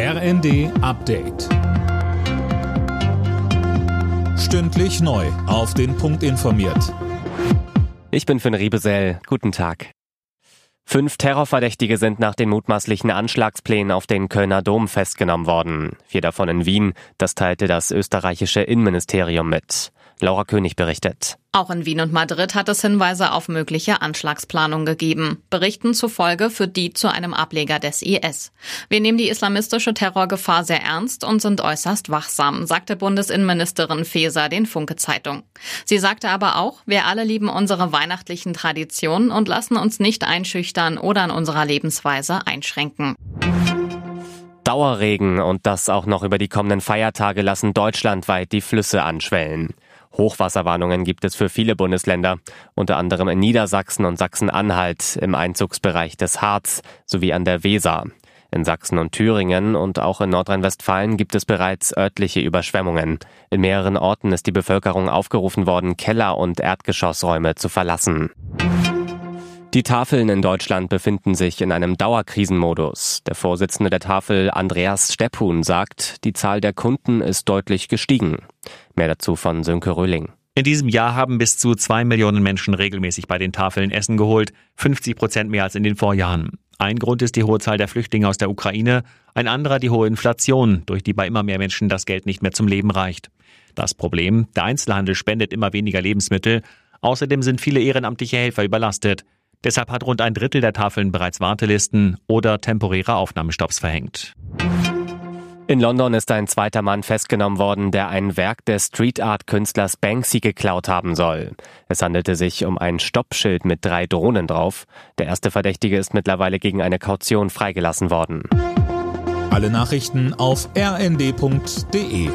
RND Update. Stündlich neu. Auf den Punkt informiert. Ich bin Finn Riebesell. Guten Tag. Fünf Terrorverdächtige sind nach den mutmaßlichen Anschlagsplänen auf den Kölner Dom festgenommen worden. Vier davon in Wien. Das teilte das österreichische Innenministerium mit. Laura König berichtet. Auch in Wien und Madrid hat es Hinweise auf mögliche Anschlagsplanung gegeben. Berichten zufolge führt die zu einem Ableger des IS. Wir nehmen die islamistische Terrorgefahr sehr ernst und sind äußerst wachsam, sagte Bundesinnenministerin Faeser den Funke Zeitung. Sie sagte aber auch, wir alle lieben unsere weihnachtlichen Traditionen und lassen uns nicht einschüchtern oder an unserer Lebensweise einschränken. Dauerregen und das auch noch über die kommenden Feiertage lassen deutschlandweit die Flüsse anschwellen. Hochwasserwarnungen gibt es für viele Bundesländer, unter anderem in Niedersachsen und Sachsen-Anhalt im Einzugsbereich des Harz sowie an der Weser. In Sachsen und Thüringen und auch in Nordrhein-Westfalen gibt es bereits örtliche Überschwemmungen. In mehreren Orten ist die Bevölkerung aufgerufen worden, Keller- und Erdgeschossräume zu verlassen. Die Tafeln in Deutschland befinden sich in einem Dauerkrisenmodus. Der Vorsitzende der Tafel, Andreas Stepphun, sagt, die Zahl der Kunden ist deutlich gestiegen. Mehr dazu von Sönke Röhling. In diesem Jahr haben bis zu zwei Millionen Menschen regelmäßig bei den Tafeln Essen geholt, 50 Prozent mehr als in den Vorjahren. Ein Grund ist die hohe Zahl der Flüchtlinge aus der Ukraine, ein anderer die hohe Inflation, durch die bei immer mehr Menschen das Geld nicht mehr zum Leben reicht. Das Problem, der Einzelhandel spendet immer weniger Lebensmittel, außerdem sind viele ehrenamtliche Helfer überlastet. Deshalb hat rund ein Drittel der Tafeln bereits Wartelisten oder temporäre Aufnahmestopps verhängt. In London ist ein zweiter Mann festgenommen worden, der ein Werk des Street Art Künstlers Banksy geklaut haben soll. Es handelte sich um ein Stoppschild mit drei Drohnen drauf. Der erste Verdächtige ist mittlerweile gegen eine Kaution freigelassen worden. Alle Nachrichten auf rnd.de